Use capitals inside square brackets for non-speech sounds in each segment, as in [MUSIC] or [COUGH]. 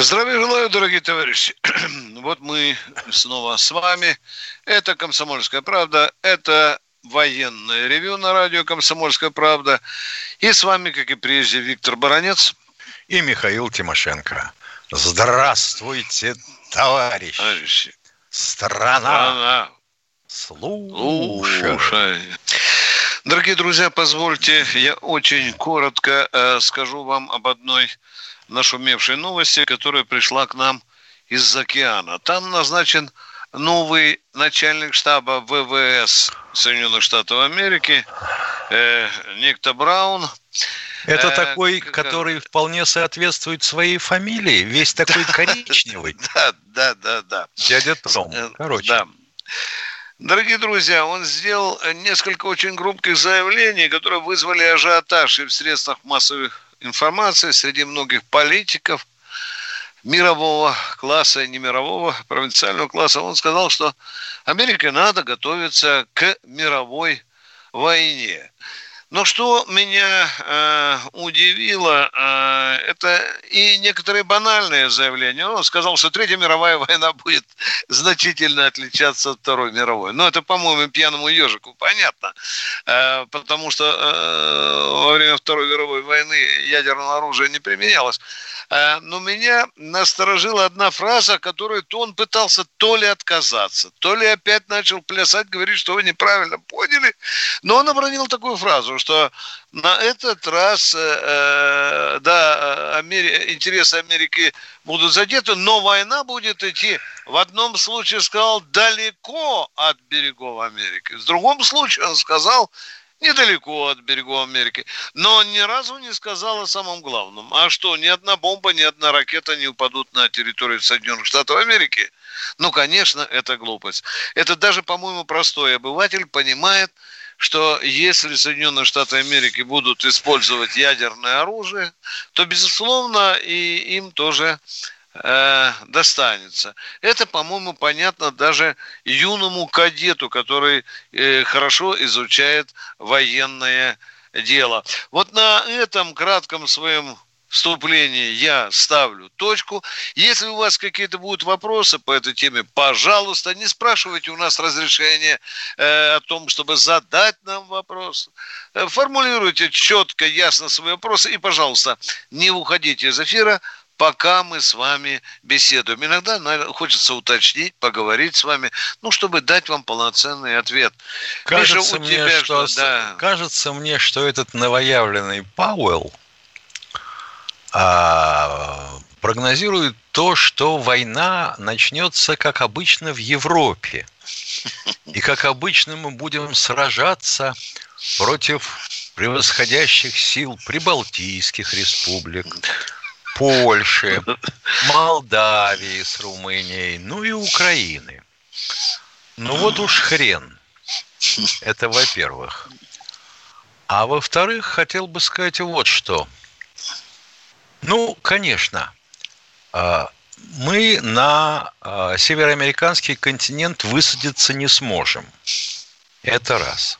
Здравия желаю, дорогие товарищи. [CLEARS THROAT] Вот мы снова с вами. Это «Комсомольская правда», это военное ревю на радио «Комсомольская правда». И с вами, как и прежде, Виктор Баранец. И Михаил Тимошенко. Здравствуйте, товарищи. Товарищи. Страна. Слушай. Слушай. Дорогие друзья, позвольте, я очень коротко э, скажу вам об одной нашумевшей новости, которая пришла к нам из океана. Там назначен новый начальник штаба ВВС Соединенных Штатов Америки, э, Никто Браун. Это Э, такой, как- который вполне соответствует своей фамилии, весь такой [LAUGHS] коричневый. Да, да, да, да. Дядя Том. Э, Короче, Да. Дорогие друзья, он сделал несколько очень громких заявлений, которые вызвали ажиотаж и в средствах массовой информации среди многих политиков мирового класса и не мирового, провинциального класса. Он сказал, что Америке надо готовиться к мировой войне. Но что меня э, удивило, э, это и некоторые банальные заявления. Он сказал, что Третья мировая [LAUGHS] война будет значительно отличаться от Второй мировой. Но это, по-моему, пьяному ежику понятно. Э, потому что э, во время Второй мировой войны ядерное оружие не применялось. Э, но меня насторожила одна фраза, которую то он пытался то ли отказаться, то ли опять начал плясать, говорить, что вы неправильно поняли. Но он обронил такую фразу, что на этот раз, э, э, да, Амери- интересы Америки будут задеты, но война будет идти, в одном случае сказал, далеко от берегов Америки. В другом случае он сказал, недалеко от берегов Америки. Но он ни разу не сказал о самом главном. А что, ни одна бомба, ни одна ракета не упадут на территорию Соединенных Штатов Америки? Ну, конечно, это глупость. Это даже, по-моему, простой обыватель понимает, что если Соединенные Штаты Америки будут использовать ядерное оружие, то, безусловно, и им тоже э, достанется. Это, по-моему, понятно даже юному кадету, который э, хорошо изучает военное дело. Вот на этом кратком своем вступлении я ставлю точку. Если у вас какие-то будут вопросы по этой теме, пожалуйста, не спрашивайте у нас разрешения э, о том, чтобы задать нам вопрос. Э, формулируйте четко, ясно свои вопросы и, пожалуйста, не уходите из эфира, пока мы с вами беседуем. Иногда наверное, хочется уточнить, поговорить с вами, ну, чтобы дать вам полноценный ответ. кажется, Миша, у мне, тебя что, что, да. кажется мне, что этот новоявленный Пауэлл прогнозирует то, что война начнется, как обычно, в Европе. И как обычно мы будем сражаться против превосходящих сил прибалтийских республик, Польши, Молдавии с Румынией, ну и Украины. Ну вот уж хрен. Это во-первых. А во-вторых, хотел бы сказать вот что. Ну, конечно, а, мы на а, североамериканский континент высадиться не сможем. Это раз.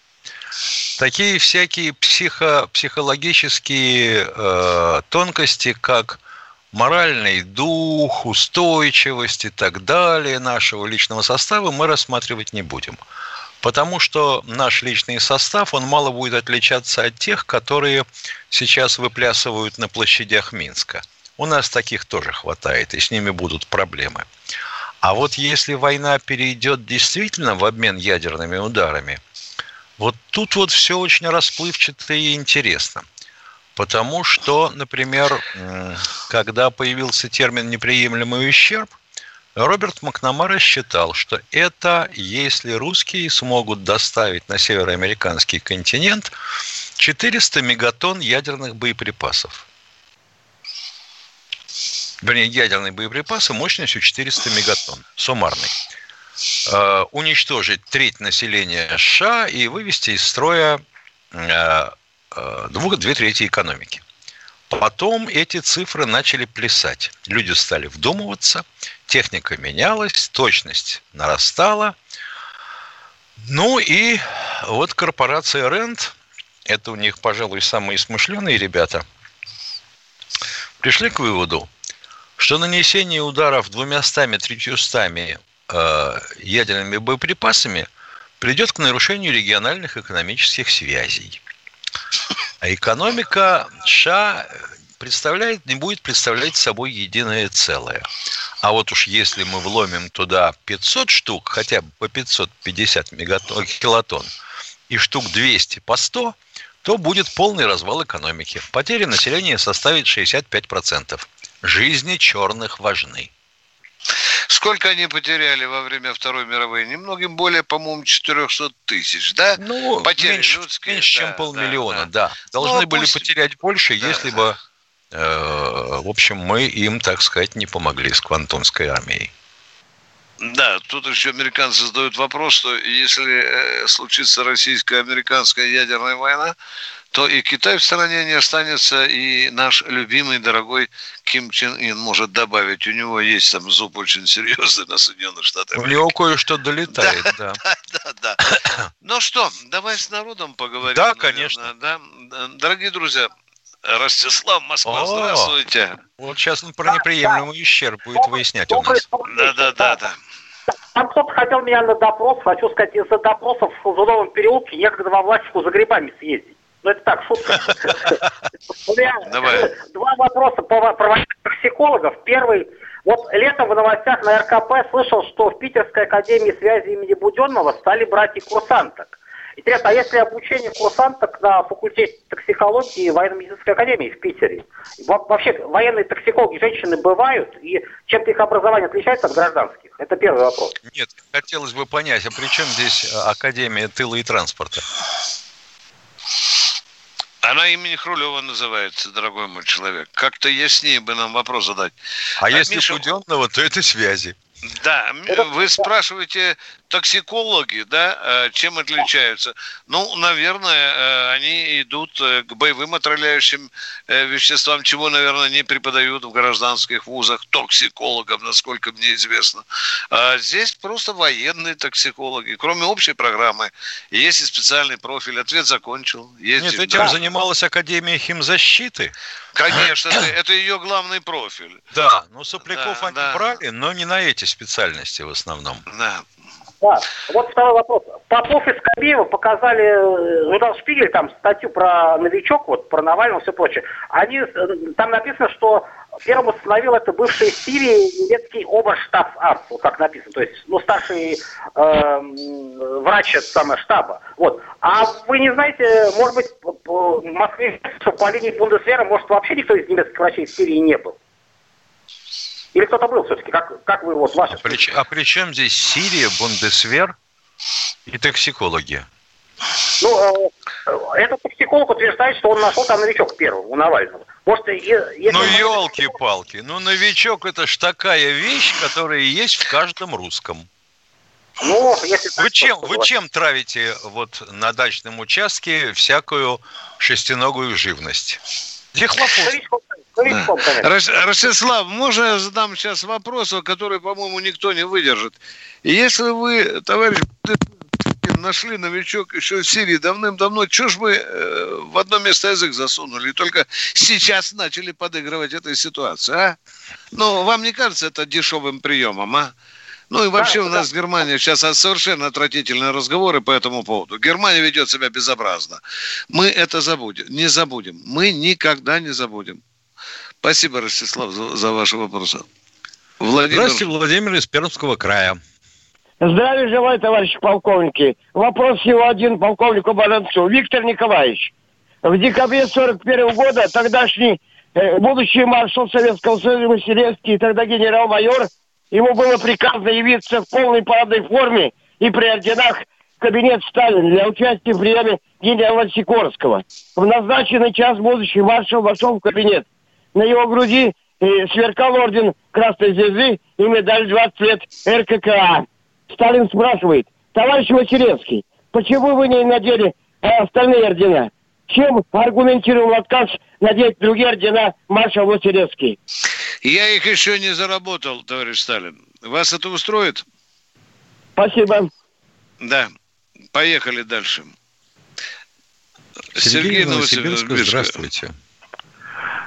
Такие всякие психо, психологические э, тонкости, как моральный дух, устойчивость и так далее нашего личного состава мы рассматривать не будем. Потому что наш личный состав, он мало будет отличаться от тех, которые сейчас выплясывают на площадях Минска. У нас таких тоже хватает, и с ними будут проблемы. А вот если война перейдет действительно в обмен ядерными ударами, вот тут вот все очень расплывчато и интересно. Потому что, например, когда появился термин «неприемлемый ущерб», Роберт Макнамара считал, что это если русские смогут доставить на североамериканский континент 400 мегатонн ядерных боеприпасов. вернее, ядерные боеприпасы мощностью 400 мегатонн, суммарный. Э, уничтожить треть населения США и вывести из строя э, э, двух, две трети экономики. Потом эти цифры начали плясать. Люди стали вдумываться, техника менялась, точность нарастала. Ну и вот корпорация Рент, это у них, пожалуй, самые смышленые ребята, пришли к выводу, что нанесение ударов двумястами, третьюстами э, ядерными боеприпасами приведет к нарушению региональных экономических связей. А экономика США представляет, не будет представлять собой единое целое. А вот уж если мы вломим туда 500 штук, хотя бы по 550 мегатон, килотонн, и штук 200 по 100, то будет полный развал экономики. Потери населения составит 65%. Жизни черных важны. Сколько они потеряли во время Второй мировой? Немногим более, по-моему, 400 тысяч, да? Ну, Потери меньше, людские, меньше да, чем полмиллиона, да. да. Должны ну, были пусть... потерять больше, да, если да. бы, э, в общем, мы им, так сказать, не помогли с Квантунской армией. Да, тут еще американцы задают вопрос, что если э, случится российско-американская ядерная война, то и Китай в стране не останется, и наш любимый, дорогой Ким Чен Ин может добавить. У него есть там зуб очень серьезный на Соединенных Штатах. У него кое-что долетает, да. [LAUGHS] Да, да, да. Ну что, давай с народом поговорим. Да, конечно. Да. Дорогие друзья, Ростислав, Москва, здравствуйте. Вот сейчас он про неприемлемый ущерб будет выяснять у нас. Да, да, да, да. Там кто-то хотел меня на допрос, хочу сказать, из-за допросов в Зудовом переулке некогда во Власику за грибами съездить. Ну, это так, шутка. [LAUGHS] Два вопроса про психологов. Первый. Вот летом в новостях на РКП слышал, что в Питерской академии связи имени Буденного стали брать и курсанток. Интересно, а если обучение курсанток на факультете токсикологии военно-медицинской академии в Питере? Вообще, военные токсикологи женщины бывают, и чем-то их образование отличается от гражданских? Это первый вопрос. Нет, хотелось бы понять, а при чем здесь Академия тыла и транспорта? Она имени Хрулева называется, дорогой мой человек. Как-то яснее бы нам вопрос задать. А, а если Миша... Буденного, то это связи. Да, вы спрашиваете токсикологи, да, э, чем отличаются? Ну, наверное, э, они идут э, к боевым отравляющим веществам, чего, наверное, не преподают в гражданских вузах токсикологам, насколько мне известно. А здесь просто военные токсикологи. Кроме общей программы, есть и специальный профиль. Ответ закончил. Есть Нет, этим да. занималась Академия химзащиты. Конечно, это, это ее главный профиль. Да, ну сопляков да, они да. брали, но не на эти специальности в основном. Да. Да. Вот второй вопрос. Попов и Скобеева показали э, журнал «Шпигель», там статью про новичок, вот, про Навального и все прочее. Они, э, там написано, что первым установил это бывший в Сирии немецкий оберштаб-арzt, вот как написано, то есть, ну, старший э, врач самого штаба. Вот. А вы не знаете, может быть, в Москве, что по линии Бундесвера, может, вообще никто из немецких врачей в Сирии не был? Или кто-то был все-таки? Как, как вы вот ваши... А при, а при чем здесь Сирия, Бундесвер и токсикологи? Ну, э, этот токсиколог утверждает, что он нашел там новичок первого у Навального. Может, если ну, елки-палки. Ну, новичок это ж такая вещь, которая есть в каждом русском. Ну, если вы, чем, вы чем травите вот на дачном участке всякую шестиногую живность? Дихлофос. Ростислав, можно я задам сейчас вопрос, который, по-моему, никто не выдержит. Если вы, товарищ, нашли новичок еще в Сирии давным-давно, что ж мы э, в одно место язык засунули и только сейчас начали подыгрывать этой ситуации, а? Ну, вам не кажется это дешевым приемом, а? Ну и вообще да, у нас да. Германия сейчас совершенно отвратительные разговоры по этому поводу. Германия ведет себя безобразно. Мы это забудем, не забудем. Мы никогда не забудем. Спасибо, Ростислав, за, за ваши вопросы. Владимир... Здравствуйте, Владимир из Пермского края. Здравия желаю, товарищи полковники. Вопрос всего один полковнику Баранцу. Виктор Николаевич, в декабре 41 года тогдашний э, будущий маршал Советского Союза Василевский, тогда генерал-майор, ему было приказано явиться в полной парадной форме и при орденах в кабинет Сталина для участия в приеме генерала Сикорского. В назначенный час будущий маршал вошел в кабинет – на его груди и сверкал орден Красной Звезды и медаль 20 лет РККА. Сталин спрашивает, товарищ Василевский, почему вы не надели остальные ордена? Чем аргументировал отказ надеть другие ордена маршал Василевский? Я их еще не заработал, товарищ Сталин. Вас это устроит? Спасибо. Да. Поехали дальше. Сергей, Сергей Новосибирск, здравствуйте.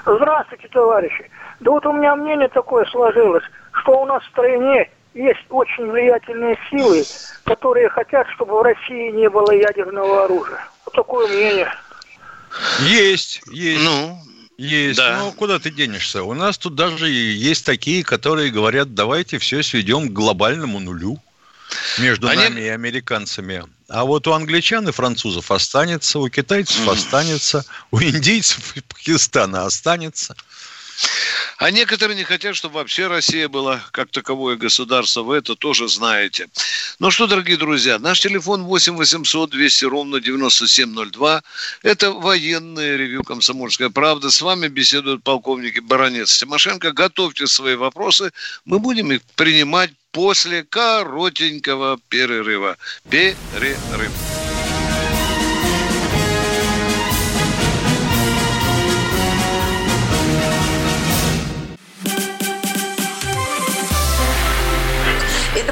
Здравствуйте, товарищи. Да вот у меня мнение такое сложилось, что у нас в стране есть очень влиятельные силы, которые хотят, чтобы в России не было ядерного оружия. Вот такое мнение. Есть, есть. Ну, есть. Да. Ну, куда ты денешься? У нас тут даже есть такие, которые говорят, давайте все сведем к глобальному нулю между Они... нами и американцами. А вот у англичан и французов останется, у китайцев mm. останется, у индийцев и Пакистана останется. А некоторые не хотят, чтобы вообще Россия была как таковое государство. Вы это тоже знаете. Ну что, дорогие друзья, наш телефон 8 800 200 ровно 9702. Это военное ревю «Комсомольская правда». С вами беседуют полковники Баранец Тимошенко. Готовьте свои вопросы. Мы будем их принимать после коротенького перерыва. Перерыв.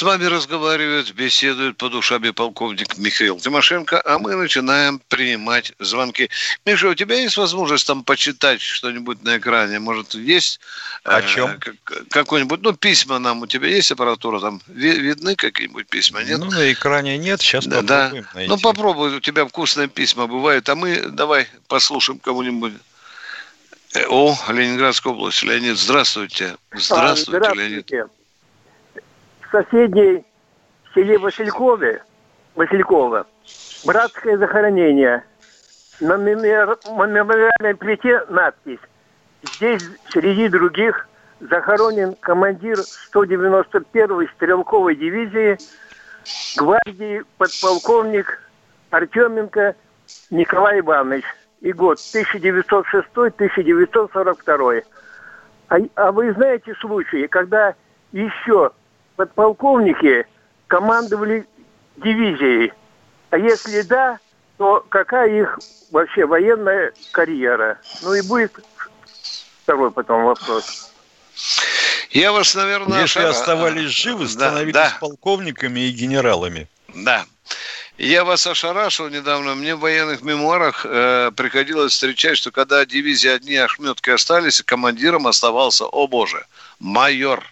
С вами разговаривает, беседует по душами полковник Михаил Тимошенко, а мы начинаем принимать звонки. Миша, у тебя есть возможность там почитать что-нибудь на экране? Может, есть? О э, чем? Какой-нибудь, ну, письма нам, у тебя есть аппаратура там? Видны какие-нибудь письма, нет? Ну, на экране нет, сейчас да, попробуем да. найти. Ну, попробуй, у тебя вкусные письма бывают, а мы давай послушаем кому-нибудь. Э, о, Ленинградская область. Леонид, здравствуйте. Здравствуйте, здравствуйте. Леонид соседней селе Василькове, Василькова, братское захоронение. На мемориальной плите надпись «Здесь среди других захоронен командир 191-й стрелковой дивизии гвардии подполковник Артеменко Николай Иванович. И год 1906-1942. А, а вы знаете случаи, когда еще подполковники командовали дивизией? А если да, то какая их вообще военная карьера? Ну и будет второй потом вопрос. Я вас, наверное... Если ошар... оставались живы, становились да, да. полковниками и генералами. Да. Я вас ошарашил недавно. Мне в военных мемуарах э, приходилось встречать, что когда дивизии одни ошметки остались, командиром оставался, о боже, майор.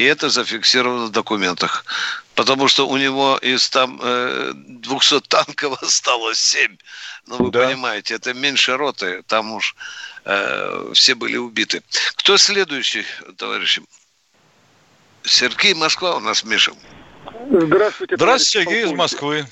И это зафиксировано в документах. Потому что у него из там э, 200 танков [LAUGHS] осталось 7. Ну, вы да. понимаете, это меньше роты. Там уж э, все были убиты. Кто следующий, товарищи? Сергей Москва у нас, Миша. Здравствуйте, Здравствуйте, Сергей из Москвы.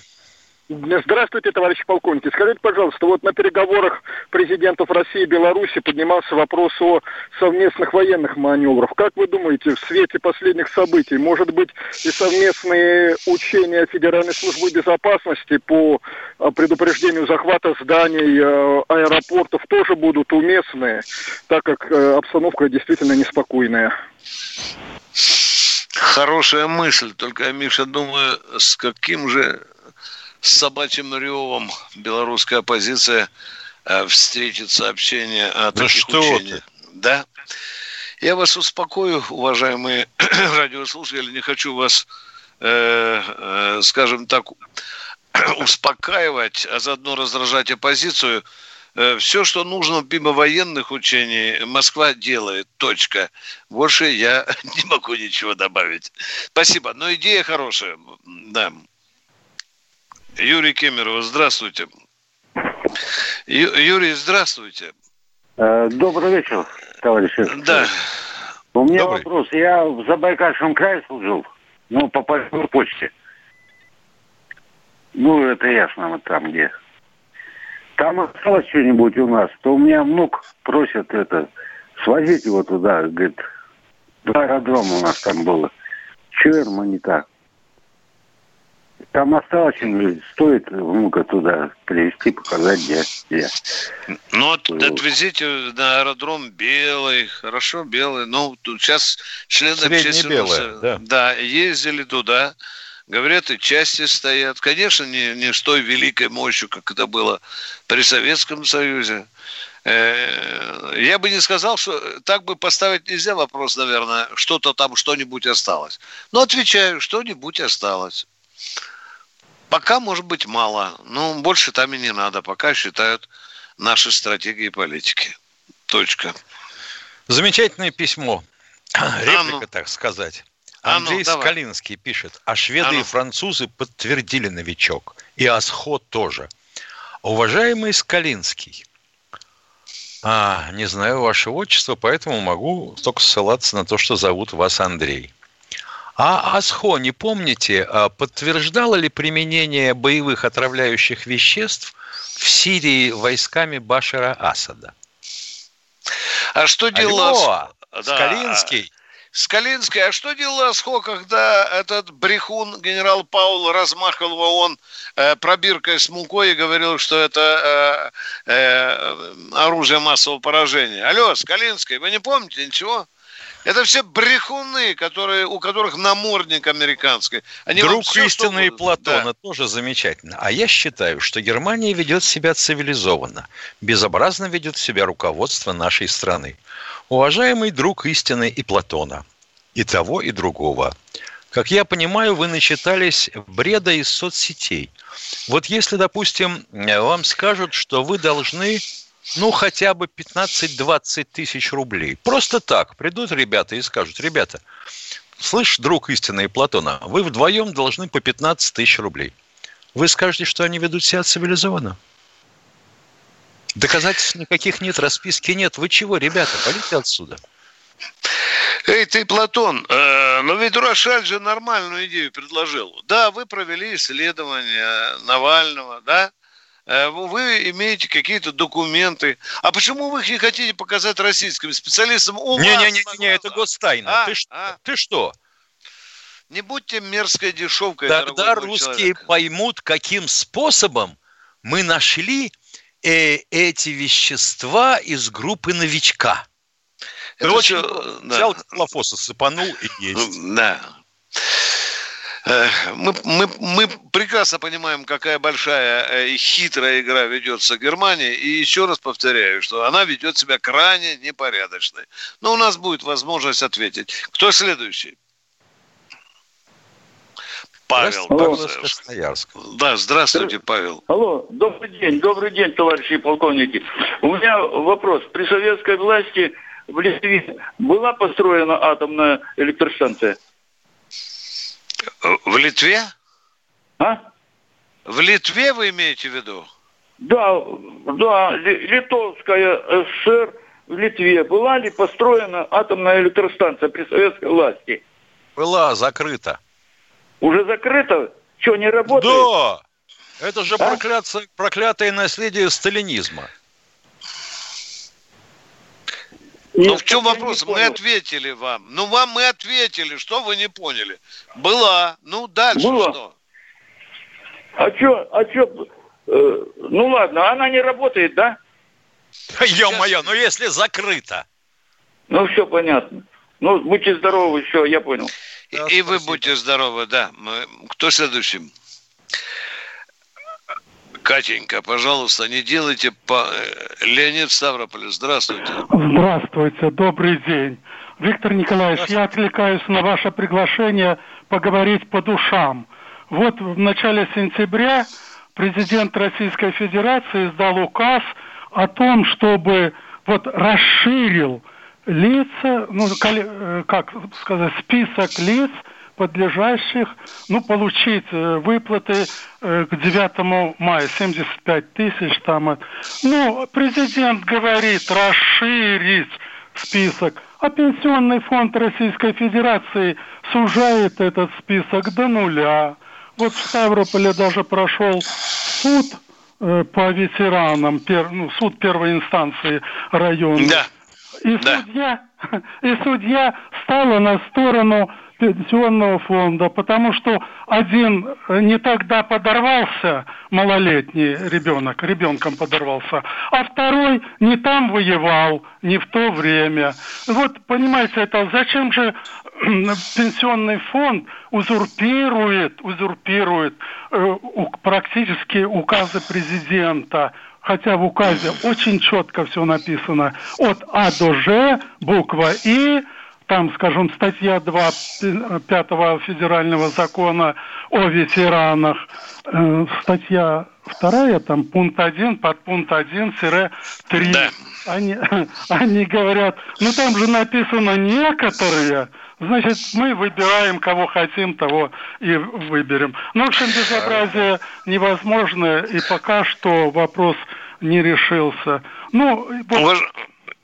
Здравствуйте, товарищи полковники. Скажите, пожалуйста, вот на переговорах президентов России и Беларуси поднимался вопрос о совместных военных маневрах. Как вы думаете, в свете последних событий, может быть, и совместные учения Федеральной службы безопасности по а, предупреждению захвата зданий, а, аэропортов тоже будут уместны, так как э, обстановка действительно неспокойная? Хорошая мысль, только, Миша, думаю, с каким же с собачьим ревом белорусская оппозиция э, встретит сообщение о да таких что учениях. Ты? Да. Я вас успокою, уважаемые [CLEARS THROAT] радиослушатели, не хочу вас, э, э, скажем так, [CLEARS THROAT] успокаивать, а заодно раздражать оппозицию. все, что нужно мимо военных учений, Москва делает. Точка. Больше я [LAUGHS] не могу ничего добавить. Спасибо. Но идея хорошая. Да. Юрий Кемеров, здравствуйте. Ю, Юрий, здравствуйте. Э, добрый вечер, товарищи. Да. У меня Добрый. вопрос. Я в Забайкальском крае служил, ну, по почте. Ну, это ясно, вот там где. Там осталось что-нибудь у нас, то у меня внук просит это, свозить его туда, говорит, два аэродрома у нас там было. Чуэр, Манита. Там осталось, стоит внука туда привезти, показать, где. где. Ну, вот отвезите на аэродром Белый, хорошо, Белый. Ну, тут сейчас члены общественного... да. да, ездили туда, говорят, и части стоят. Конечно, не, не с той великой мощью, как это было при Советском Союзе. Э, я бы не сказал, что так бы поставить нельзя вопрос, наверное, что-то там, что-нибудь осталось. Но отвечаю, что-нибудь осталось. Пока, может быть, мало. Но больше там и не надо. Пока считают наши стратегии и политики. Точка. Замечательное письмо. Реплика, а ну. так сказать. Андрей а ну, Скалинский пишет, а шведы а ну. и французы подтвердили новичок. И Асход тоже. Уважаемый Скалинский, а, не знаю ваше отчество, поэтому могу только ссылаться на то, что зовут вас Андрей. А АСХО, не помните, а подтверждало ли применение боевых отравляющих веществ в Сирии войсками Башара Асада? А что делал Алло, Скалинский? Скалинский, а что делал Асхо, когда этот брехун генерал Паул размахивал в ООН э, пробиркой с мукой и говорил, что это э, э, оружие массового поражения? Алло, Скалинский, вы не помните ничего? Это все брехуны, которые, у которых намордник американский. Они Друг все, истины и Платона да. тоже замечательно. А я считаю, что Германия ведет себя цивилизованно. Безобразно ведет себя руководство нашей страны. Уважаемый друг истины и Платона. И того, и другого. Как я понимаю, вы начитались бреда из соцсетей. Вот если, допустим, вам скажут, что вы должны ну, хотя бы 15-20 тысяч рублей. Просто так придут ребята и скажут, ребята, слышь, друг истины и Платона, вы вдвоем должны по 15 тысяч рублей. Вы скажете, что они ведут себя цивилизованно? Доказательств никаких нет, расписки нет. Вы чего, ребята, полите отсюда. Эй, ты, Платон, э, но ведь Рошаль же нормальную идею предложил. Да, вы провели исследование Навального, да? Э, вы имеете какие-то документы. А почему вы их не хотите показать российским специалистам? Не-не-не, не, это гостайна. А? Ты, а? ты что? Не будьте мерзкой дешевкой, Тогда русские человек. поймут, каким способом мы нашли э, эти вещества из группы новичка. Это Очень все, да. взял клофоса, сыпанул и есть. Да. Мы, мы, мы прекрасно понимаем, какая большая э, и хитрая игра ведется в Германии. И еще раз повторяю, что она ведет себя крайне непорядочной. Но у нас будет возможность ответить. Кто следующий? Павел. Алло. Да, здравствуйте, Павел. Алло, добрый день, добрый день, товарищи полковники. У меня вопрос. При советской власти в Литве была построена атомная электростанция? В Литве? А? В Литве вы имеете в виду? Да, да, Литовская ССР в Литве. Была ли построена атомная электростанция при советской власти? Была, закрыта. Уже закрыта? Что, не работает? Да! Это же а? проклятое, проклятое наследие сталинизма. Ну, в чем вопрос? Мы ответили вам. Ну, вам мы ответили. Что вы не поняли? Была. Ну, дальше Была. что? А что, а что, э, ну ладно, она не работает, да? Ё-моё, ну если закрыто. Ну, все понятно. Ну, будьте здоровы, все, я понял. И, и вы будьте здоровы, да. Мы... Кто следующим? Катенька, пожалуйста, не делайте по... Э, Леонид Ставрополь, здравствуйте. Здравствуйте, добрый день. Виктор Николаевич, я отвлекаюсь на ваше приглашение поговорить по душам. Вот в начале сентября президент Российской Федерации издал указ о том, чтобы вот расширил лица, ну, э, как сказать, список лиц, подлежащих, ну, получить э, выплаты э, к 9 мая, 75 тысяч там. Ну, президент говорит расширить список, а Пенсионный фонд Российской Федерации сужает этот список до нуля. Вот в Ставрополе даже прошел суд э, по ветеранам, пер, ну, суд первой инстанции района. Да. И, да. Судья, [LAUGHS] и судья стала на сторону пенсионного фонда, потому что один не тогда подорвался, малолетний ребенок, ребенком подорвался, а второй не там воевал, не в то время. Вот, понимаете, это зачем же [CLEARS THROAT] пенсионный фонд узурпирует, узурпирует э, практически указы президента, хотя в указе очень четко все написано от А до Ж, буква И, там, скажем, статья 2 5 федерального закона о ветеранах, э, статья 2, там пункт 1, под пункт 1-3. Да. Они, [LAUGHS] они говорят, ну там же написано некоторые, значит, мы выбираем, кого хотим, того и выберем. Ну, в общем, безобразие невозможно, и пока что вопрос не решился. Ну, вот...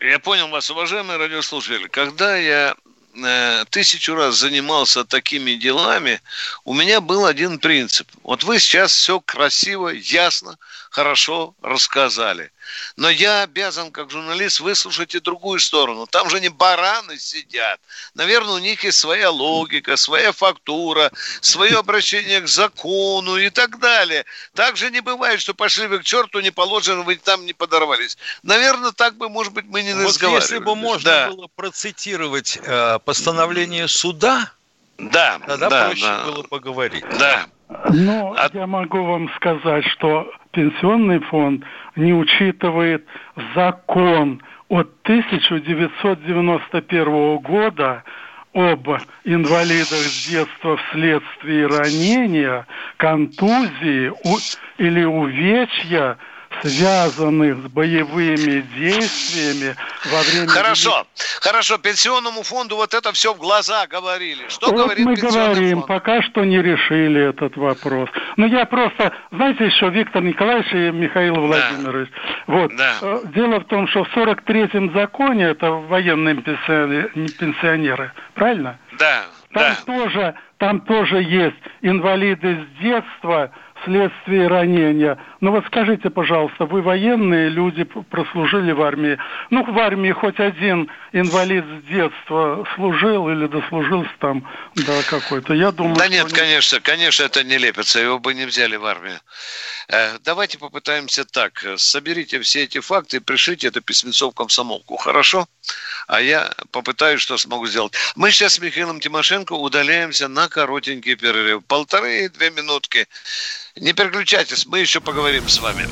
Я понял вас, уважаемые радиослушатели. Когда я э, тысячу раз занимался такими делами, у меня был один принцип. Вот вы сейчас все красиво, ясно, хорошо рассказали. Но я обязан, как журналист, выслушать и другую сторону. Там же не бараны сидят. Наверное, у них есть своя логика, своя фактура, свое обращение к закону и так далее. Так же не бывает, что пошли вы к черту, не положено, вы там не подорвались. Наверное, так бы, может быть, мы не вот разговаривали. если бы можно да. было процитировать э, постановление суда, да, тогда да, проще да. было поговорить. Да. Но а... я могу вам сказать, что пенсионный фонд не учитывает закон от 1991 года об инвалидах с детства вследствие ранения, контузии или увечья – связанных с боевыми действиями во время... Хорошо, хорошо, пенсионному фонду вот это все в глаза говорили. Что вот говорит мы говорим, фонд? пока что не решили этот вопрос. Но я просто, знаете, еще Виктор Николаевич и Михаил Владимирович, да. вот, да. Э, дело в том, что в 43-м законе, это военные пенсионеры, правильно? Да, там да. тоже, там тоже есть инвалиды с детства, вследствие ранения. Ну вот скажите, пожалуйста, вы военные люди, прослужили в армии. Ну, в армии хоть один инвалид с детства служил или дослужился там до какой-то. Я думаю, Да нет, конечно, конечно, это не лепится, его бы не взяли в армию. Э, давайте попытаемся так. Соберите все эти факты и пришлите это письмецо в комсомолку, хорошо? А я попытаюсь, что смогу сделать. Мы сейчас с Михаилом Тимошенко удаляемся на коротенький перерыв. Полторы-две минутки. Не переключайтесь, мы еще поговорим с вами.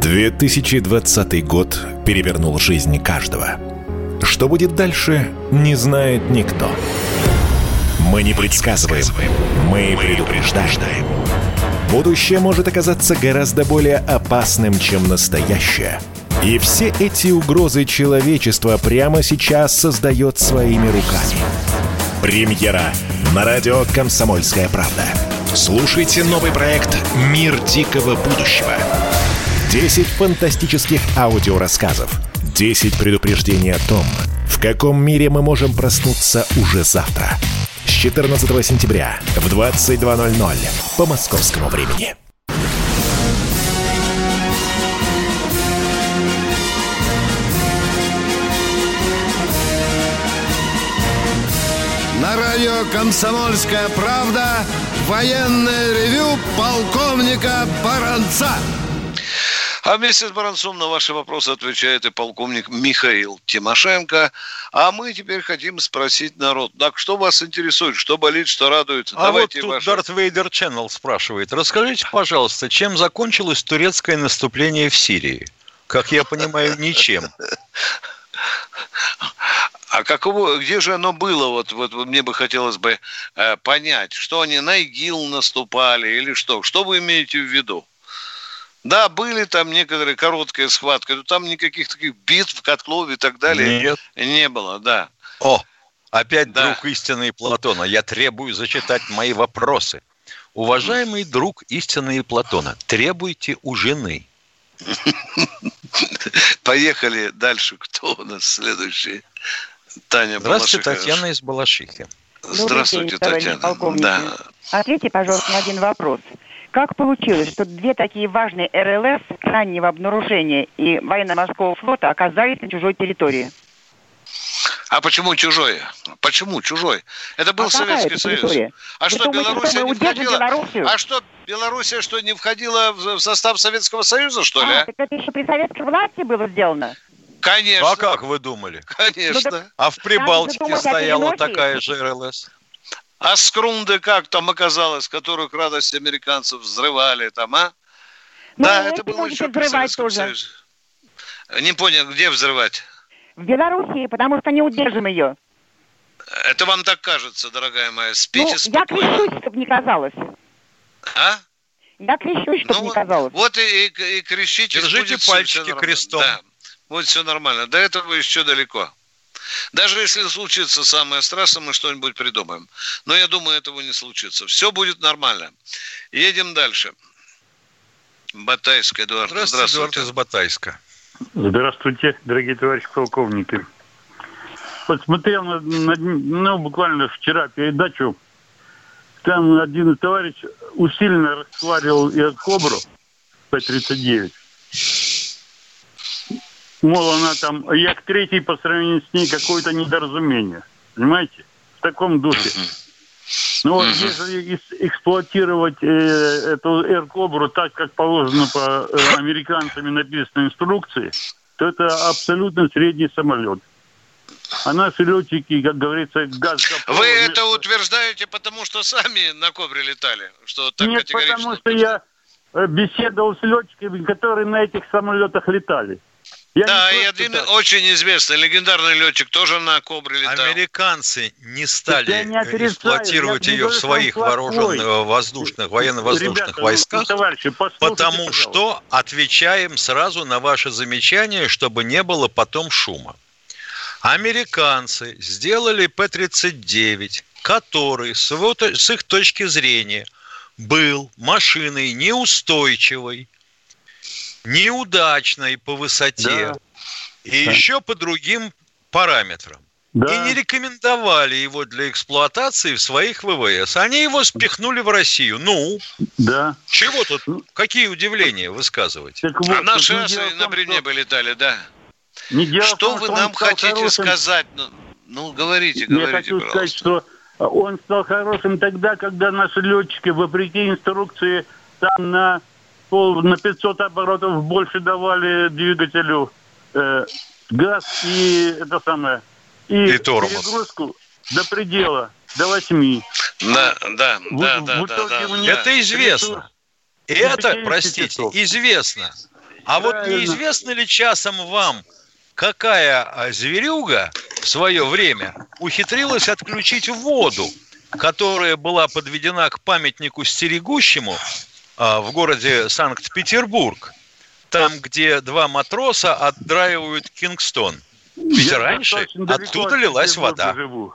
«2020 год перевернул жизнь каждого. Что будет дальше, не знает никто. Мы не предсказываем, мы предупреждаем. Будущее может оказаться гораздо более опасным, чем настоящее – и все эти угрозы человечества прямо сейчас создает своими руками. Премьера на радио «Комсомольская правда». Слушайте новый проект «Мир дикого будущего». 10 фантастических аудиорассказов. 10 предупреждений о том, в каком мире мы можем проснуться уже завтра. С 14 сентября в 22.00 по московскому времени. Радио «Комсомольская правда» военное ревю полковника Баранца. А вместе с Баранцом на ваши вопросы отвечает и полковник Михаил Тимошенко. А мы теперь хотим спросить народ. Так, что вас интересует? Что болит, что радует? А Давайте вот тут ваши... Дарт Вейдер Channel спрашивает. Расскажите, пожалуйста, чем закончилось турецкое наступление в Сирии? Как я понимаю, ничем. [LAUGHS] А каково, где же оно было? Вот, вот, мне бы хотелось бы э, понять, что они на ИГИЛ наступали или что? Что вы имеете в виду? Да, были там некоторые короткие схватки, но там никаких таких битв, котлов и так далее Нет. не было, да. О, опять Да. друг истины Платона. Я требую зачитать мои вопросы. Уважаемый друг истины Платона, требуйте у жены. [LAUGHS] Поехали дальше. Кто у нас следующий? Таня Здравствуйте, Балашиха. Татьяна из Балашихи. Здравствуйте, день, Татьяна. полковники. Да. Ответьте, пожалуйста, на один вопрос. Как получилось, что две такие важные РЛС раннего обнаружения и военно-морского флота оказались на чужой территории? А почему чужой? Почему чужой? Это был А Советский Союз. территория? А Вы что, думаете, Белоруссия что не входила? Белоруссию? А что, Белоруссия что, не входила в в состав Советского Союза, что ли? А, а? так это еще при советской власти было сделано? Конечно. А как вы думали? Конечно. Ну, так- А в Прибалтике стояла такая же РЛС. А Скрунде как там оказалось, которую к радости американцев взрывали там, а? Ну, да, это было еще взрывать тоже. Союзе. Не понял, где взрывать? В Белоруссии, потому что не удержим ее. Это вам так кажется, дорогая моя. Спите Ну, я спокойно. крещусь, чтобы не казалось. А? Я крещусь, чтобы Ну, не казалось. Вот и, и, и кричите. Держите пальчики крестом. Да, будет все нормально. До этого еще далеко. Даже если случится самое страшное, мы что-нибудь придумаем. Но я думаю, этого не случится. Все будет нормально. Едем дальше. Батайск, Эдуард. Здравствуйте, Здравствуйте. Эдуард из Батайска. Здравствуйте, дорогие товарищи полковники. Вот смотрел, на, на- ну, буквально вчера передачу, там один товарищ усиленно расхваливал и от Кобру П-39. Мол, она там, як третий по сравнению с ней какое-то недоразумение. Понимаете? В таком духе. Ну вот, если ис- эксплуатировать э, эту Р-Кобру так, как положено по э, американцами написанной инструкции, то это абсолютно средний самолет. А наши летчики, как говорится, газ Вы это утверждаете, потому что сами на Кобре летали? Что так Нет, потому что я э, беседовал с летчиками, которые на этих самолетах летали. Я да, и один так. очень известный легендарный летчик тоже на Кобре летал. Американцы не стали не эксплуатировать ее в своих вооруженных, воздушных, военно-воздушных Ребята, ну, войсках, товарищи, потому пожалуйста. что отвечаем сразу на ваши замечания, чтобы не было потом шума. Американцы сделали П-39, который, с, его то- с их точки зрения, был машиной неустойчивой, неудачной по высоте Да. и Да. еще по другим параметрам. Да. И не рекомендовали его для эксплуатации в своих ВВС. Они его спихнули в Россию. Ну, Да. чего тут? Какие удивления высказываете? Так А вот, наши тут не асы в на том, Бринебе летали, да. Не Что том, вы что нам хотите хорошим. сказать? Ну, ну, говорите, Я говорите, хочу пожалуйста. сказать, что он стал хорошим тогда, когда наши летчики, вопреки инструкции, там на, на 500 оборотов больше давали двигателю э, газ и это самое и, И тормоз. перегрузку до предела, до 8. Да, да, В- да, в да, итоге да, да. Это известно. И это, 50 простите, часов. известно. А вот Правильно. неизвестно ли часом вам, какая а, зверюга в свое время ухитрилась отключить воду, которая была подведена к памятнику стерегущему в городе Санкт-Петербург, там, где два матроса отдраивают Кингстон. Ведь Я раньше оттуда от лилась вода. Живу.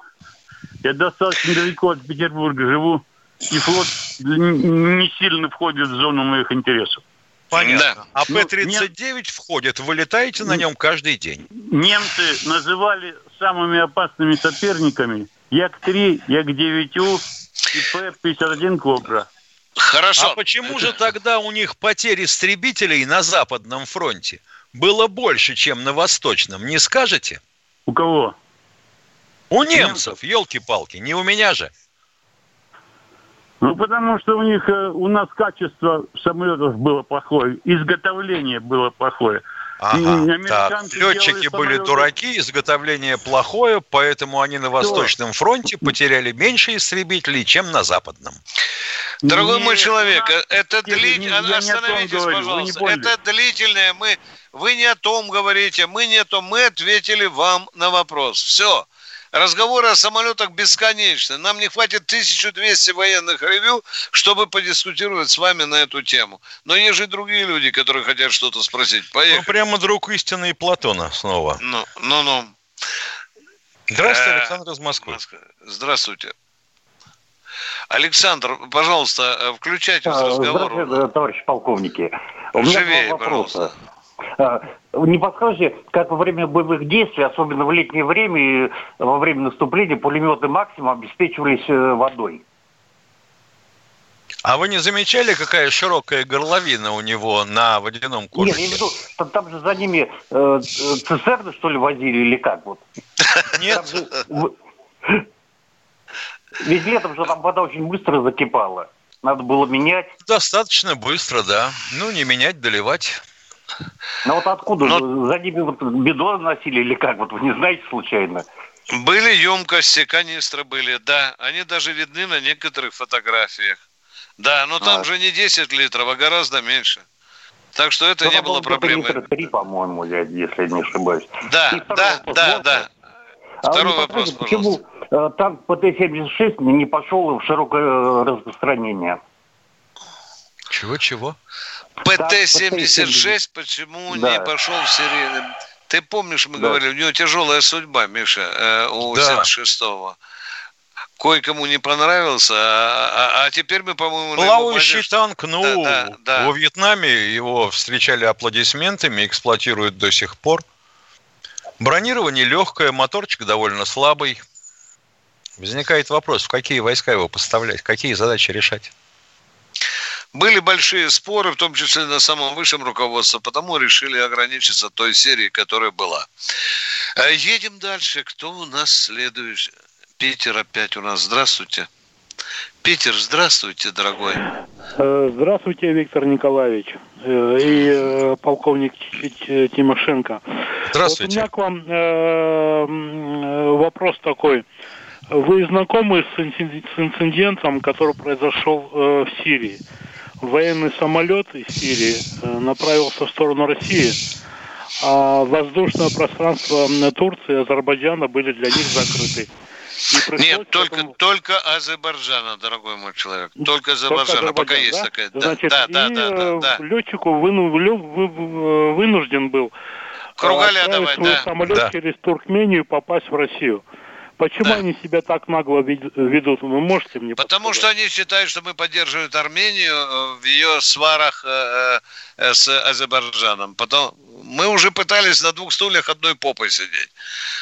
Я достаточно далеко от Петербурга живу, и флот не сильно входит в зону моих интересов. Понятно. А Ну, П-39 входит, вы летаете на нем каждый день. Немцы называли самыми опасными соперниками Як-3, Як-9У и П-51 Кобра. Хорошо. А почему же тогда у них потерь истребителей на Западном фронте было больше, чем на Восточном? Не скажете? У кого? У немцев, елки-палки, не у меня же. Ну, потому что у них, э, у нас качество самолетов было плохое, изготовление было плохое. Ага, американцы летчики были дураки, изготовление плохое, поэтому они на Восточном фронте потеряли меньше истребителей, чем на Западном. Дорогой Нет, мой человек, нас- это длительное... не- я не Остановитесь, не пожалуйста. Это длительное. Мы... Вы не о том говорите, мы не о том. Мы ответили вам на вопрос. Все. Разговоры о самолетах бесконечны. Нам не хватит 1200 военных ревю, чтобы подискутировать с вами на эту тему. Но есть же и другие люди, которые хотят что-то спросить. Поехали. Ну, прямо друг истины и Платона снова. Ну, ну, ну. Здравствуйте, Э, Александр из Москвы. Здравствуйте. Александр, пожалуйста, э, включайте в А, разговор. Здравствуйте, товарищ полковники. У меня Живее, два вопроса. А, Не подскажете, как во время боевых действий, особенно в летнее время, и во время наступления, пулеметы «Максим» обеспечивались э, водой? А вы не замечали, какая широкая горловина у него на водяном Нет, коврике? я имею в виду, там, там же за ними э, э, цистерны, что ли, возили, или как вот? Нет. Ведь летом же там вода очень быстро закипала. Надо было менять. Достаточно быстро, да. Ну, не менять, доливать. Но вот откуда? За ними вот бидон носили или как? Вот вы не знаете случайно? Были емкости, канистры были, да. Они даже видны на некоторых фотографиях. Да, но там А. же не 10 литров, а гораздо меньше. Так что это Ну, не было проблемы. литра три, по-моему, я- если я не ошибаюсь. Да, да, вопрос. да, Можно? да. А Второй вопрос, подскажете, почему э, танк ПТ-76 не пошел в широкое э, распространение? Чего-чего? ПТ-76 почему Да. не пошел в серийный? Ты помнишь, мы Да. говорили, у него тяжелая судьба, Миша, э, у Да. 76-го. Кое-кому не понравился, а, а- а теперь мы, по-моему, Плавающий танк, ну, Да, да, да. во Вьетнаме его встречали аплодисментами, эксплуатируют до сих пор. Бронирование легкое, моторчик довольно слабый. Возникает вопрос, в какие войска его поставлять, какие задачи решать? Были большие споры, в том числе на самом высшем руководстве, потому решили ограничиться той серией, которая была. Э, Едем дальше. Кто у нас следующий? Питер опять у нас. Здравствуйте. Питер, здравствуйте, дорогой. Э, Здравствуйте, Виктор Николаевич э, и полковник Тимошенко. Здравствуйте. Вот у меня к вам вопрос такой. Вы знакомы с инциден- с инцидентом, который произошел в Сирии? Военный самолет из Сирии э, направился в сторону России, а воздушное пространство Турции и Азербайджана были для них закрыты. Нет, только, этому- только Азербайджана, дорогой мой человек. Только Азербайджана, Только пока Азербайджан, есть да? такая. Да, Значит, да, да, да, да, э, да. летчику выну- вы- вынужден был э, Кругаля давай, свой да. самолет Да. через Туркмению попасть в Россию. Почему они себя так нагло вед- ведут? Вы можете мне Потому что они считают, что мы поддерживаем Армению э, в ее сварах э, э, с Азербайджаном. Потом мы уже пытались на двух стульях одной попой сидеть.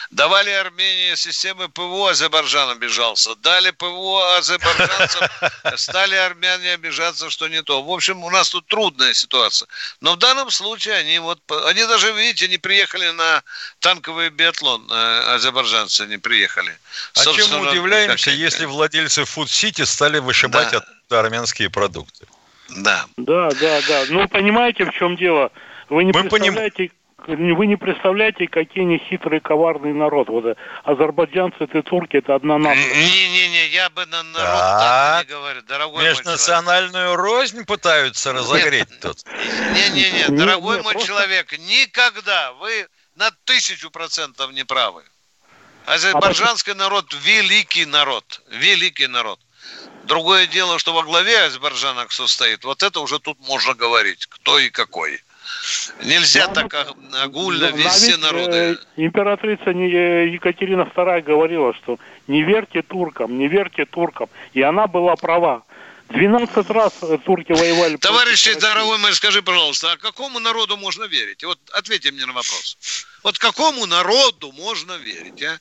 Давали Армении системы ПВО, Азербайджан обижался. Дали ПВО азербайджанцам, [LAUGHS] стали армяне обижаться, что не то. В общем, у нас тут трудная ситуация. Но в данном случае они вот, они даже, видите, не приехали на танковый биатлон, азербайджанцы не приехали. А чем Собственно, мы удивляемся, как- если владельцы Фуд-Сити стали вышибать Да. оттуда армянские продукты? Да. Да, да, да. Ну, понимаете, в чем дело? Вы не Мы поним- представляете, вы не представляете, какие они хитрый, коварный народ. Вот э, азербайджанцы, это турки, это одна нация. Не-не-не, я бы на народ Так. так не говорю. Дорогой мой человек. Межнациональную рознь пытаются разогреть тут. Не-не-не, Нет, дорогой нет, мой просто- человек, никогда вы на тысячу процентов не правы. Азербайджанский народ великий народ, великий народ. Другое дело, что во главе Азербайджана кто стоит, вот это уже тут можно говорить, кто и какой. Нельзя так о- огульно Да, вести ведь, народы. э, императрица э, Екатерина II говорила, что не верьте туркам, не верьте туркам. И она была права. 12 раз э, турки воевали. России. дорогой мой, скажи, пожалуйста, а какому народу можно верить? Вот ответьте мне на вопрос. Вот какому народу можно верить, а?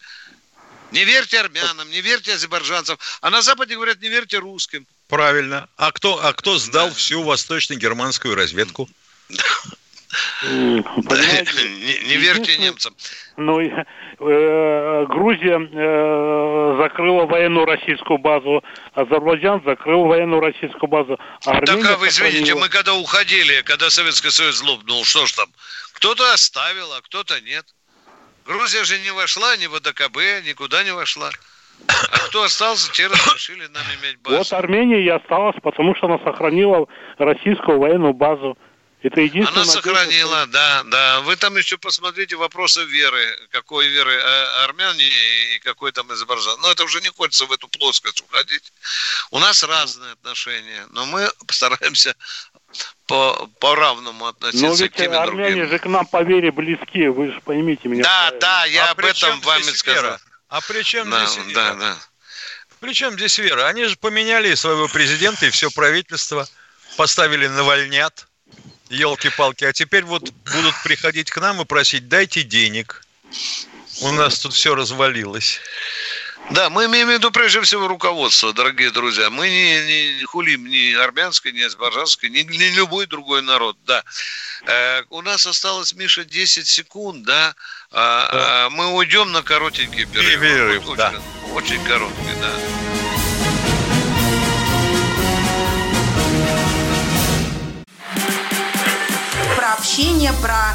Не верьте армянам, не верьте азербайджанцам. А на Западе говорят, не верьте русским. Правильно. А кто, а кто сдал всю восточно-германскую разведку? [LAUGHS] [LAUGHS] Не, не верьте немцам. Ну, э, Грузия э, закрыла военную российскую базу, Азербайджан закрыл военную российскую базу. А Так, а вы извините, мы когда уходили, когда Советский Союз лопнул, что ж там? Кто-то оставил, а кто-то нет. Грузия же не вошла ни в АДКБ, никуда не вошла. А кто остался, те разрешили нам иметь базу. Вот Армения и осталась, потому что она сохранила российскую военную базу. Это единственное... Она сохранила, да, да. Вы там еще посмотрите вопросы веры, какой веры э, армяне и какой там изображен. Но это уже не хочется в эту плоскость уходить. У нас разные отношения, но мы [LAUGHS] постараемся по, по-равному относиться Но ведь к тем и армяне другим. же к нам по вере близки, вы же поймите меня. Да, правильно. да, я А об этом вами сказал. вера? А при чем Да, здесь да, вера? да. При чем здесь вера? Они же поменяли своего президента и все правительство, поставили навальнят, елки-палки, а теперь вот будут приходить к нам и просить, дайте денег. У нас тут все развалилось. Да, мы имеем в виду прежде всего руководство, дорогие друзья. Мы не, не хулим ни армянской, ни азербайджанской, ни, ни любой другой народ, да. Э, у нас осталось, Миша, 10 секунд, да. А, а, мы уйдем на коротенький перерыв. Перерыв, Вот да. Очень, очень короткий, да. Общение, про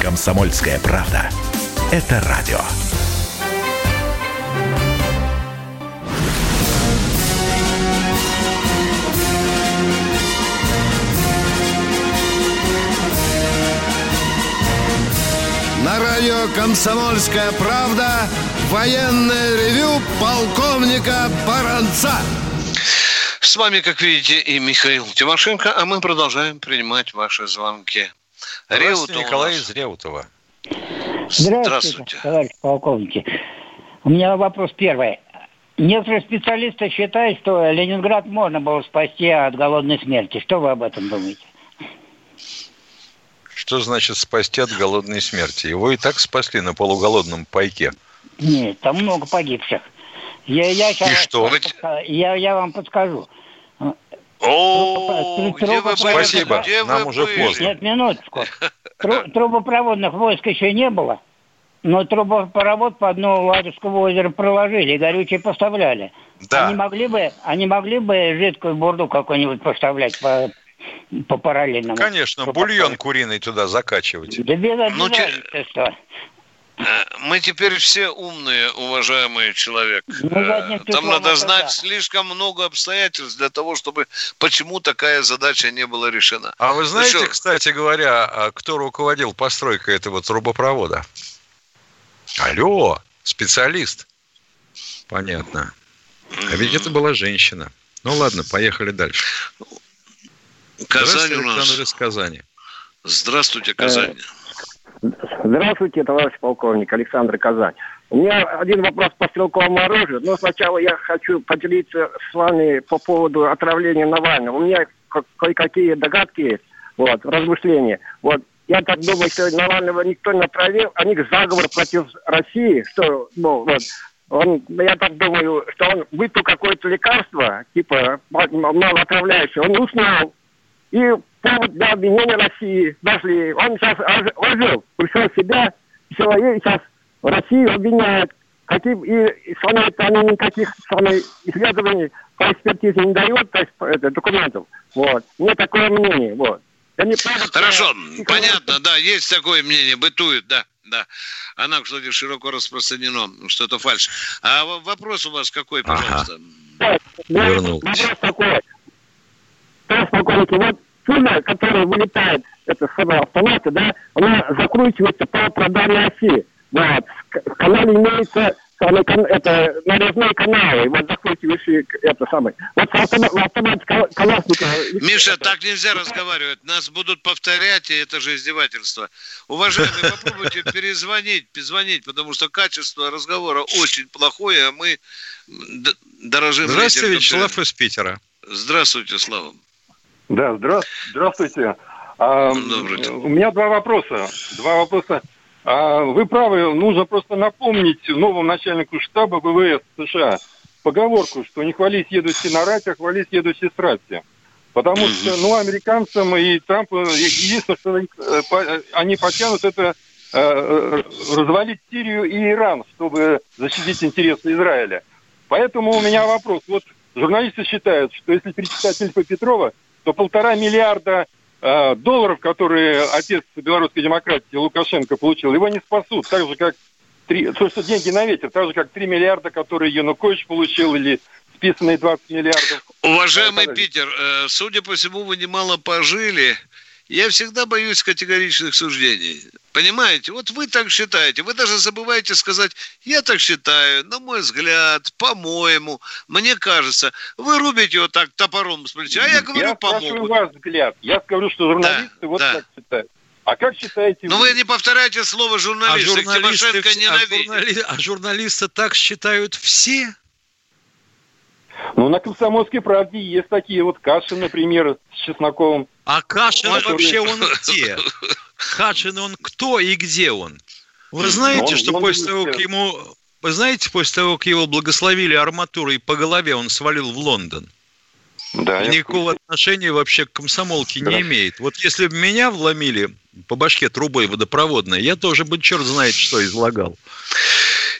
Комсомольская правда. Это радио. На радио «Комсомольская правда» военное ревю полковника Баранца. С вами, как видите, и Михаил Тимошенко, а мы продолжаем принимать ваши звонки. Здравствуйте. Николай из Реутова. Здравствуйте, Здравствуйте. товарищ полковники. У меня вопрос первый. Некоторые специалисты считают, что Ленинград можно было спасти от голодной смерти. Что вы об этом думаете? Что значит спасти от голодной смерти? Его и так спасли на полуголодном пайке. Нет, там много погибших. Я, я, щас И что? подска- Я, я вам подскажу. О, где вы были? Спасибо, Где нам уже поздно. Нет, минуточку. [LAUGHS] Тру- трубопроводных войск еще не было, но трубопровод по дну Ладожского озера проложили и горючее поставляли. Да. Они могли бы, они могли бы жидкую бурду какую-нибудь поставлять по, по параллельному. Конечно, бульон куриный туда закачивать. Да без Ну, те- обязательств, что. Э, Мы теперь все умные, уважаемый человек. Ну, Э, Там надо знать да. слишком много обстоятельств для того, чтобы почему такая задача не была решена. А вы знаете, что? кстати говоря, а кто руководил постройкой этого трубопровода? Алло, специалист. Понятно. А ведь это была женщина. Ну ладно, поехали дальше. Казань Здравствуйте, у нас. Александр из Казани. Здравствуйте, Казань. Здравствуйте, товарищ полковник Александр Казань. У меня один вопрос по стрелковому оружию, но сначала я хочу поделиться с вами по поводу отравления Навального. У меня ко- кое-какие догадки, вот, размышления. Вот, я так думаю, что Навального никто не отравил, а них заговор против России, что, ну, вот, он, я так думаю, что он выпил какое-то лекарство, типа малоотравляющее, он уснул, и повод для обвинения России нашли. Он сейчас ож- ожил, пришел в себя, человек сейчас Россию обвиняет. Каким, и, и самое, они никаких самое, исследований по экспертизе не дают, то есть это, документов. Вот. У меня такое мнение. Вот. Я не правда, Хорошо, что- понятно, да, есть такое мнение, бытует, да, да. Она, кстати, широко распространено, что это фальш. А вопрос у вас какой, пожалуйста? Вернулся. Вопрос такой. Товарищ полковник, вот пуля, которая вылетает, это самая автоматы, да, она закручивается по продане оси. Вот. В канале имеется это нарезные каналы, вот закручивающие это самое. Вот автомат, Кал- Калашникова... Миша, так нельзя разговаривать. Нас будут повторять, и это же издевательство. Уважаемые, попробуйте перезвонить, перезвонить, потому что качество разговора очень плохое, а мы дорожим Здравствуйте, этим, Вячеслав из Питера. Здравствуйте, Слава. Да, здра- здравствуйте. А, у меня два вопроса. Два вопроса. А, вы правы, нужно просто напомнить новому начальнику штаба ВВС США поговорку, что не хвались едущий на рате, а хвались едущий с рати. Потому что, ну, американцам и Трампу единственное, что э, они потянут, это э, развалить Сирию и Иран, чтобы защитить интересы Израиля. Поэтому у меня вопрос. Вот журналисты считают, что если перечитать Ильфа Петрова, то полтора миллиарда э, долларов, которые отец белорусской демократии Лукашенко получил, его не спасут. Так же, как три, то, что деньги на ветер, так же, как 3 миллиарда, которые Янукович получил, или списанные 20 миллиардов. Уважаемый Питер, э, судя по всему, вы немало пожили. Я всегда боюсь категоричных суждений. Понимаете? Вот вы так считаете. Вы даже забываете сказать, я так считаю, на мой взгляд, по-моему, мне кажется. Вы рубите его так топором с плеча, а я говорю, по-моему. Я ваш взгляд. Я скажу, что журналисты да, вот да. так считают. А как считаете Ну вы не повторяйте слово журналисты. А журналисты, а, журнали... а журналисты так считают все? Ну, на «Комсомольской правде» есть такие вот Кашин, например, с Чесноковым. А Кашин который... вообще он где? Кашин он кто и где он? Вы знаете, он, что он после того, как ему... Вы знаете, после того, как его благословили арматурой по голове, он свалил в Лондон? Да, Никакого отношения вообще к комсомолке да. не имеет. Вот если бы меня вломили по башке трубой водопроводной, я тоже бы черт знает что излагал.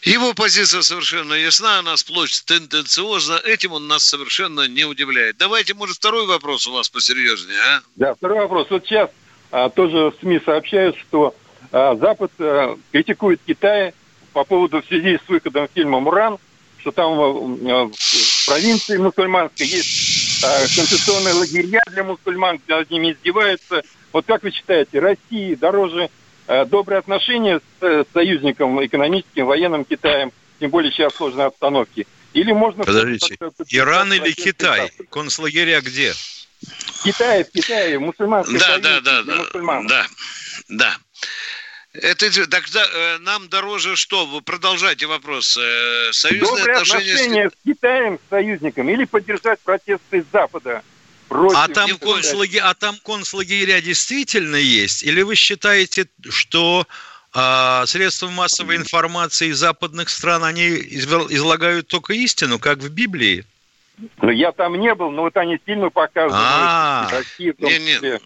Его позиция совершенно ясна, она сплошь тенденциозна. Этим он нас совершенно не удивляет. Давайте, может, второй вопрос у вас посерьезнее, а? Да, второй вопрос. Вот сейчас а, тоже в СМИ сообщают, что а, Запад а, критикует Китай по поводу в связи с выходом фильма «Муран», что там а, в провинции мусульманской есть а, концессионные лагеря для мусульман, над ними издеваются. Вот как вы считаете, России дороже добрые отношения с союзником экономическим, военным Китаем, тем более сейчас в сложной обстановке? Или можно... Подождите, Иран или Китай? Концлагеря где? Китай, в Китае, мусульманский да, да, да, да, мусульман. Да, да. Это тогда э, нам дороже что? Вы продолжайте вопрос. Э, союзные Добрые отношения, отношения с... с Китаем, с союзником, или поддержать протесты Запада? Против... А там, концлаги... а там концлагеря действительно есть? Или вы считаете, что а, средства массовой информации западных стран, они излагают только истину, как в Библии? Ну, я там не был, но вот они сильно показывают. А, Россию, нет, нет.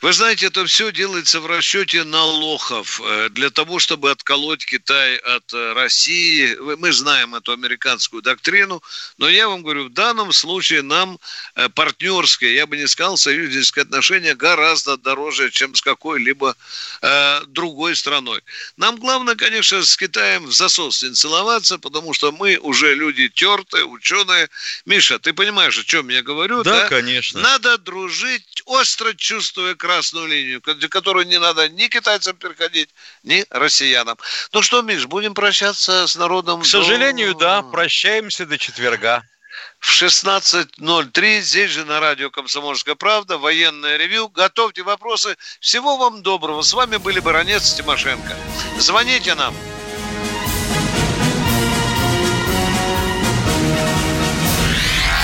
Вы знаете, это все делается в расчете налогов э, для того, чтобы отколоть Китай от э, России. Мы знаем эту американскую доктрину, но я вам говорю, в данном случае нам э, партнерское, я бы не сказал, союзническое отношение гораздо дороже, чем с какой-либо э, другой страной. Нам главное, конечно, с Китаем в засос не целоваться, потому что мы уже люди тертые, ученые. Миша, ты понимаешь, о чем я говорю? Да, да? конечно. Надо дружить, остро чувствуя красную линию, которую не надо ни китайцам переходить, ни россиянам. Ну что, Миш, будем прощаться с народом? К сожалению, до... да, прощаемся до четверга. В 16.03 здесь же на радио «Комсомольская правда» военное ревю. Готовьте вопросы. Всего вам доброго. С вами были Баронец Тимошенко. Звоните нам